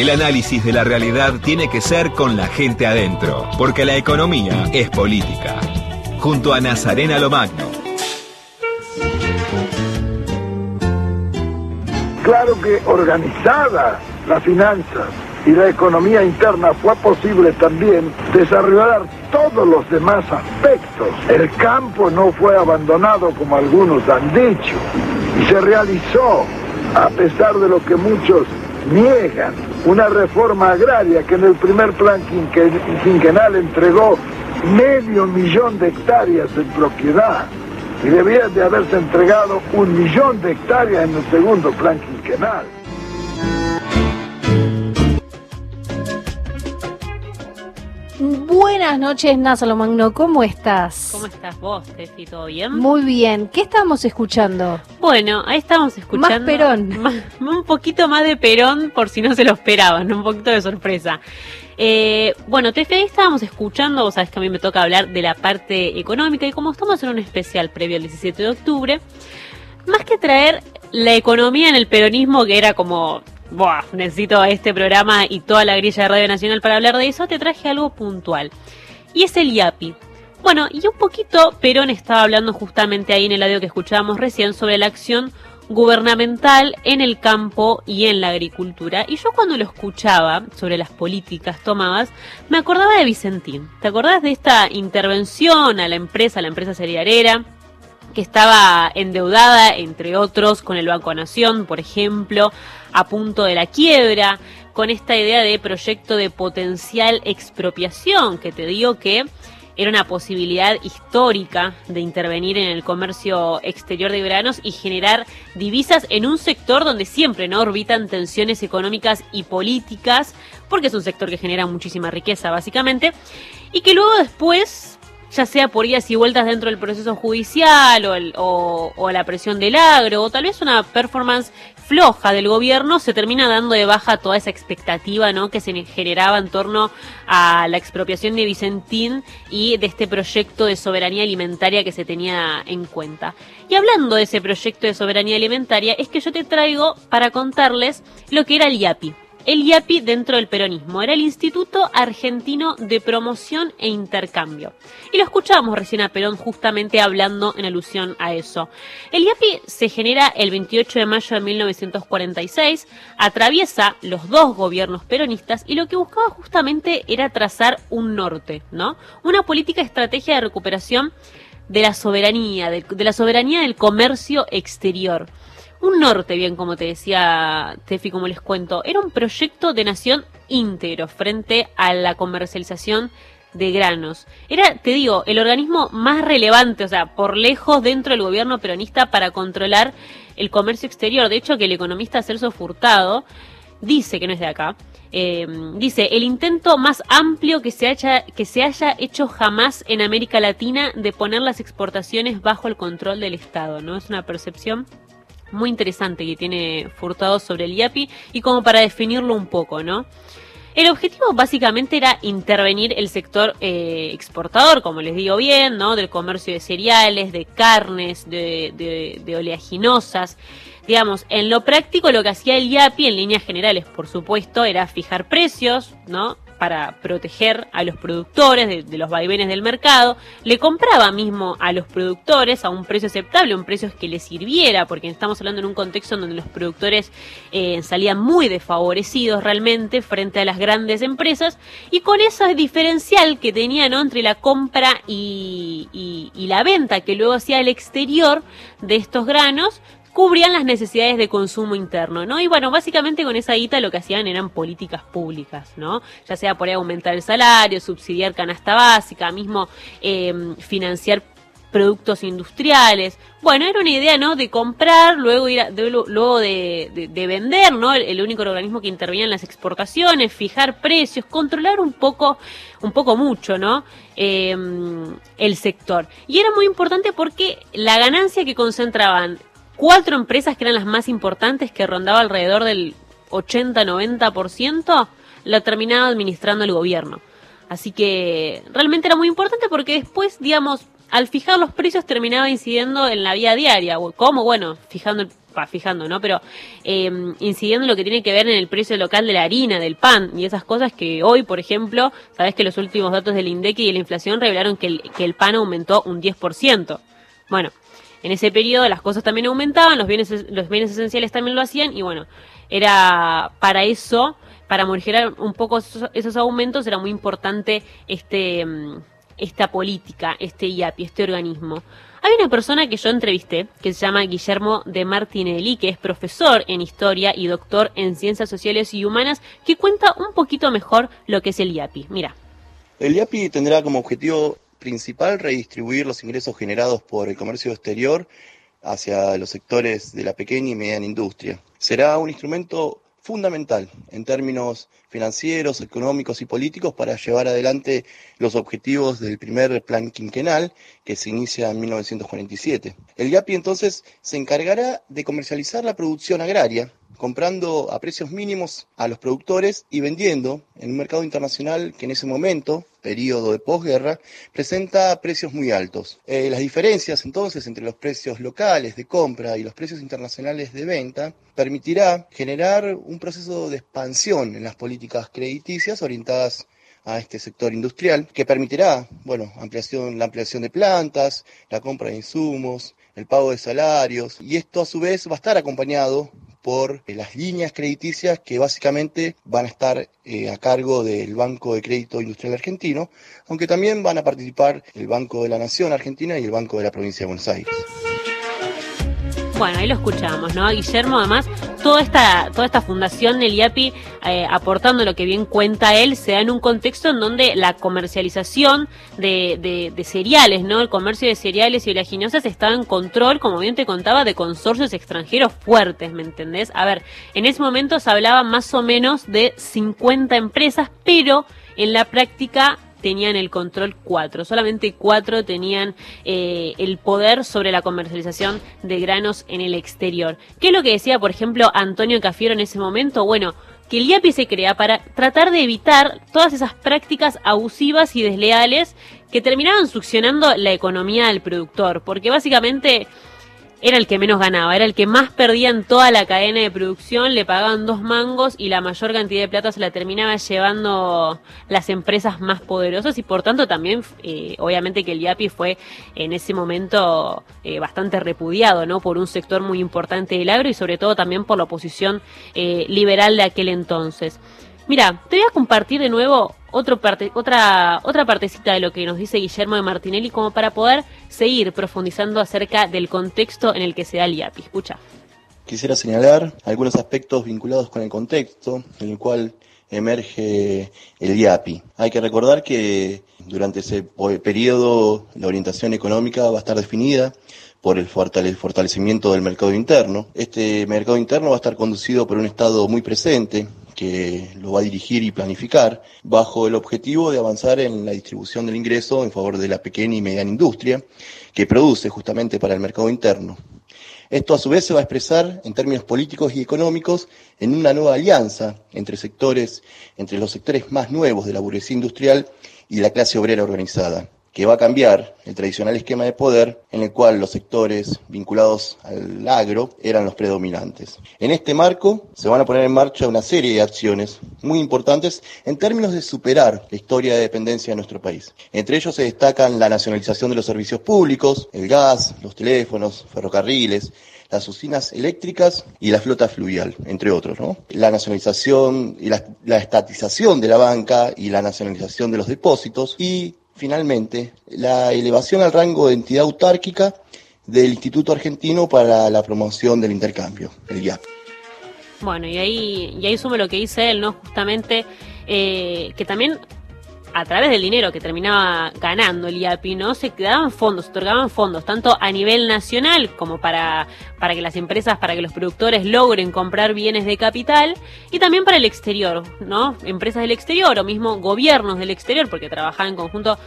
El análisis de la realidad tiene que ser con la gente adentro, porque la economía es política. Junto a Nazarena Lomagno. Claro que organizada la finanza y la economía interna fue posible también desarrollar todos los demás aspectos. El campo no fue abandonado como algunos han dicho y se realizó, a pesar de lo que muchos niegan, una reforma agraria que en el primer plan quinquenal entregó medio millón de hectáreas en propiedad y debía de haberse entregado un millón de hectáreas en el segundo plan quinquenal. Buenas noches, Názalo Magno, ¿cómo estás? ¿Cómo estás vos, Tefi? ¿Todo bien? Muy bien. ¿Qué estamos escuchando? Bueno, ahí estamos escuchando. Más Perón. un poquito más de Perón, por si no se lo esperaban, un poquito de sorpresa. Eh, bueno, Tefi, ahí estábamos escuchando, vos sabés que a mí me toca hablar de la parte económica y como estamos en un especial previo al 17 de octubre, más que traer la economía en el peronismo, que era como Buah, necesito este programa y toda la grilla de Radio Nacional para hablar de eso, te traje algo puntual. Y es el IAPI. Bueno, y un poquito Perón estaba hablando justamente ahí en el audio que escuchábamos recién sobre la acción gubernamental en el campo y en la agricultura. Y yo cuando lo escuchaba sobre las políticas tomadas, me acordaba de Vicentín. ¿Te acordás de esta intervención a la empresa, a la empresa cerealera? que estaba endeudada, entre otros, con el Banco Nación, por ejemplo, a punto de la quiebra, con esta idea de proyecto de potencial expropiación, que te digo que era una posibilidad histórica de intervenir en el comercio exterior de granos y generar divisas en un sector donde siempre no orbitan tensiones económicas y políticas, porque es un sector que genera muchísima riqueza básicamente, y que luego después ya sea por idas y vueltas dentro del proceso judicial o, o, la presión del agro, o tal vez una performance floja del gobierno, se termina dando de baja toda esa expectativa ¿no? que se generaba en torno a la expropiación de Vicentín y de este proyecto de soberanía alimentaria que se tenía en cuenta. Y hablando de ese proyecto de soberanía alimentaria, es que yo te traigo para contarles lo que era el IAPI el IAPI dentro del peronismo. Era el Instituto Argentino de Promoción e Intercambio. Y lo escuchábamos recién a Perón justamente hablando en alusión a eso. El IAPI se genera el 28 de mayo de 1946, atraviesa los dos gobiernos peronistas y lo que buscaba justamente era trazar un norte, ¿no? Una política estrategia de recuperación de la soberanía, de, de la soberanía del comercio exterior un norte, bien como te decía Tefi, como les cuento, era un proyecto de nación íntegro frente a la comercialización de granos. Era, te digo, el organismo más relevante, o sea, por lejos dentro del gobierno peronista para controlar el comercio exterior. De hecho, que el economista Celso Furtado dice que no es de acá. Eh, dice, el intento más amplio que se, haya, que se haya hecho jamás en América Latina de poner las exportaciones bajo el control del Estado, ¿no? Es una percepción muy interesante que tiene Furtado sobre el IAPI y como para definirlo un poco, ¿no? El objetivo básicamente era intervenir el sector eh, exportador, como les digo bien, ¿no? Del comercio de cereales, de carnes, de, de, de, oleaginosas. Digamos, en lo práctico lo que hacía el IAPI en líneas generales, por supuesto, era fijar precios, ¿no? Para proteger a los productores de, los vaivenes del mercado, le compraba mismo a los productores a un precio aceptable, un precio que les sirviera, porque estamos hablando en un contexto en donde los productores eh, salían muy desfavorecidos realmente frente a las grandes empresas, y con ese diferencial que tenían entre la compra y, y la venta que luego hacía el exterior de estos granos, cubrían las necesidades de consumo interno, ¿no? Y bueno, básicamente con esa guita lo que hacían eran políticas públicas, ¿no? Ya sea por aumentar el salario, subsidiar canasta básica, mismo eh, financiar productos industriales. Bueno, era una idea, ¿no? De comprar, luego ir de, luego de, de, vender, ¿no? El, único organismo que intervenía en las exportaciones, fijar precios, controlar un poco, un poco mucho, ¿no? Eh, el sector. Y era muy importante porque la ganancia que concentraban cuatro empresas que eran las más importantes, que rondaba alrededor del 80-90%, la terminaba administrando el gobierno. Así que realmente era muy importante porque después, digamos, al fijar los precios terminaba incidiendo en la vida diaria. ¿Cómo? Bueno, fijando va fijando, ¿no? Pero eh, incidiendo en lo que tiene que ver en el precio local de la harina, del pan y esas cosas que hoy, por ejemplo, sabes que los últimos datos del INDEC y de la inflación revelaron que el, que el pan aumentó un 10%. Bueno, en ese periodo las cosas también aumentaban, los bienes, los bienes esenciales también lo hacían y bueno, era para eso, para morigerar un poco esos, esos aumentos, era muy importante este, mm, esta política, este IAPI, este organismo. Hay una persona que yo entrevisté que se llama Guillermo de Martinelli, que es profesor en historia y doctor en ciencias sociales y humanas, que cuenta un poquito mejor lo que es el IAPI. Mira. El IAPI tendrá como objetivo principal redistribuir los ingresos generados por el comercio exterior hacia los sectores de la pequeña y mediana industria. Será un instrumento fundamental en términos financieros, económicos y políticos para llevar adelante los objetivos del primer plan quinquenal que se inicia en 1947. El GAPI entonces se encargará de comercializar la producción agraria, comprando a precios mínimos a los productores y vendiendo en un mercado internacional que en ese momento, periodo de posguerra, presenta precios muy altos. Eh, las diferencias entonces entre los precios locales de compra y los precios internacionales de venta permitirá generar un proceso de expansión en las políticas crediticias orientadas a este sector industrial que permitirá, bueno, ampliación, la ampliación de plantas, la compra de insumos, el pago de salarios y esto a su vez va a estar acompañado por eh, las líneas crediticias que básicamente van a estar eh, a cargo del Banco de Crédito Industrial Argentino, aunque también van a participar el Banco de la Nación Argentina y el Banco de la Provincia de Buenos Aires. Bueno, ahí lo escuchamos, ¿no? Guillermo, además, toda esta, toda esta fundación del IAPI, eh, aportando lo que bien cuenta él, se da en un contexto en donde la comercialización de, de, de cereales, ¿no? El comercio de cereales y oleaginosas estaba en control, como bien te contaba, de consorcios extranjeros fuertes, ¿me entendés? A ver, en ese momento se hablaba más o menos de 50 empresas, pero en la práctica tenían el control cuatro. Solamente cuatro tenían eh, el poder sobre la comercialización de granos en el exterior. ¿Qué es lo que decía, por ejemplo, Antonio Cafiero en ese momento? Bueno, que el IAPI se crea para tratar de evitar todas esas prácticas abusivas y desleales que terminaban succionando la economía del productor, porque básicamente era el que menos ganaba, era el que más perdía en toda la cadena de producción, le pagaban dos mangos y la mayor cantidad de plata se la terminaba llevando las empresas más poderosas y por tanto también, eh, obviamente que el IAPI fue en ese momento eh, bastante repudiado, ¿no? Por un sector muy importante del agro y sobre todo también por la oposición eh, liberal de aquel entonces. Mira, te voy a compartir de nuevo otro parte, otra, otra partecita de lo que nos dice Guillermo de Martinelli como para poder seguir profundizando acerca del contexto en el que se da el IAPI. Escucha. Quisiera señalar algunos aspectos vinculados con el contexto en el cual emerge el IAPI. Hay que recordar que durante ese periodo la orientación económica va a estar definida por el fortalecimiento del mercado interno. Este mercado interno va a estar conducido por un Estado muy presente, que lo va a dirigir y planificar, bajo el objetivo de avanzar en la distribución del ingreso en favor de la pequeña y mediana industria, que produce justamente para el mercado interno. Esto a su vez se va a expresar en términos políticos y económicos en una nueva alianza entre sectores, entre los sectores más nuevos de la burguesía industrial y la clase obrera organizada que va a cambiar el tradicional esquema de poder en el cual los sectores vinculados al agro eran los predominantes. En este marco se van a poner en marcha una serie de acciones muy importantes en términos de superar la historia de dependencia de nuestro país. Entre ellos se destacan la nacionalización de los servicios públicos, el gas, los teléfonos, ferrocarriles, las usinas eléctricas y la flota fluvial, entre otros. ¿no? La nacionalización y la, la estatización de la banca y la nacionalización de los depósitos y finalmente, la elevación al rango de entidad autárquica del Instituto Argentino para la Promoción del Intercambio, el IAP. Bueno, y ahí, y ahí sume lo que dice él, ¿no? Justamente eh, que también a través del dinero que terminaba ganando el IAPI, ¿no? Se daban fondos, se otorgaban fondos, tanto a nivel nacional como para, para que las empresas, para que los productores logren comprar bienes de capital, y también para el exterior, ¿no? Empresas del exterior o mismo gobiernos del exterior, porque trabajaban en conjunto,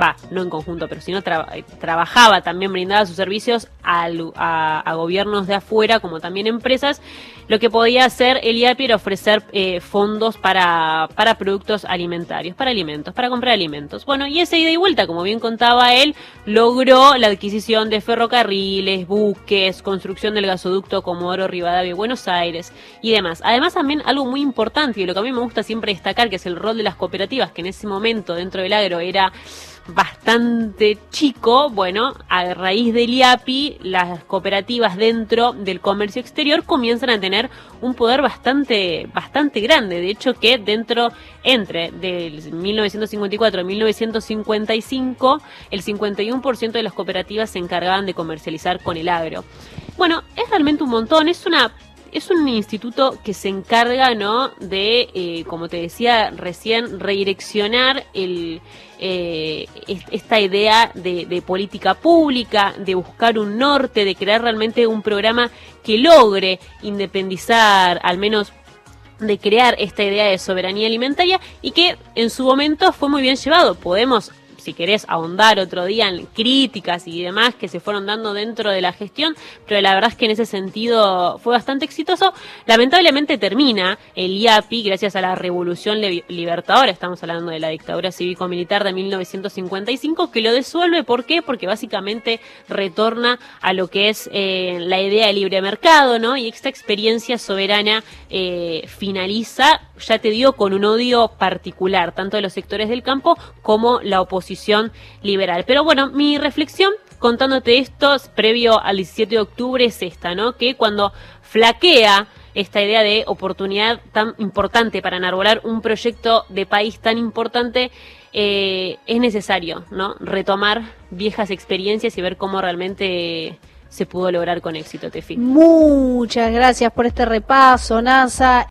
va, no en conjunto, pero si no trabajaba también, brindaba sus servicios a, a, a, gobiernos de afuera, como también empresas, lo que podía hacer el IAPI era ofrecer eh, fondos para, para productos alimentarios, para alimentos para comprar alimentos. Bueno, y esa ida y vuelta, como bien contaba él, logró la adquisición de ferrocarriles, buques, construcción del gasoducto Comodoro Rivadavia Buenos Aires y demás. Además, también algo muy importante y lo que a mí me gusta siempre destacar, que es el rol de las cooperativas, que en ese momento dentro del agro era bastante chico, bueno, a raíz del IAPI, las cooperativas dentro del comercio exterior comienzan a tener un poder bastante, bastante grande. De hecho, que dentro, entre del 1954 y 1955, el 51% de las cooperativas se encargaban de comercializar con el agro. Bueno, es realmente un montón, es una es un instituto que se encarga, ¿no? De, eh, como te decía recién, redireccionar el, eh, esta idea de, de, política pública, de buscar un norte, de crear realmente un programa que logre independizar, al menos de crear esta idea de soberanía alimentaria y que en su momento fue muy bien llevado. Podemos si querés ahondar otro día en críticas y demás que se fueron dando dentro de la gestión, pero la verdad es que en ese sentido fue bastante exitoso. Lamentablemente termina el IAPI gracias a la revolución libertadora, estamos hablando de la dictadura cívico-militar de 1955, que lo disuelve. ¿Por qué? Porque básicamente retorna a lo que es eh, la idea de libre mercado, ¿no? Y esta experiencia soberana eh, finaliza, ya te digo, con un odio particular, tanto de los sectores del campo como la oposición liberal. Pero bueno, mi reflexión contándote esto previo al 17 de octubre es esta, ¿no? Que cuando flaquea esta idea de oportunidad tan importante para enarbolar un proyecto de país tan importante, eh, es necesario, ¿no? Retomar viejas experiencias y ver cómo realmente se pudo lograr con éxito, Tefi. Muchas gracias por este repaso, NASA.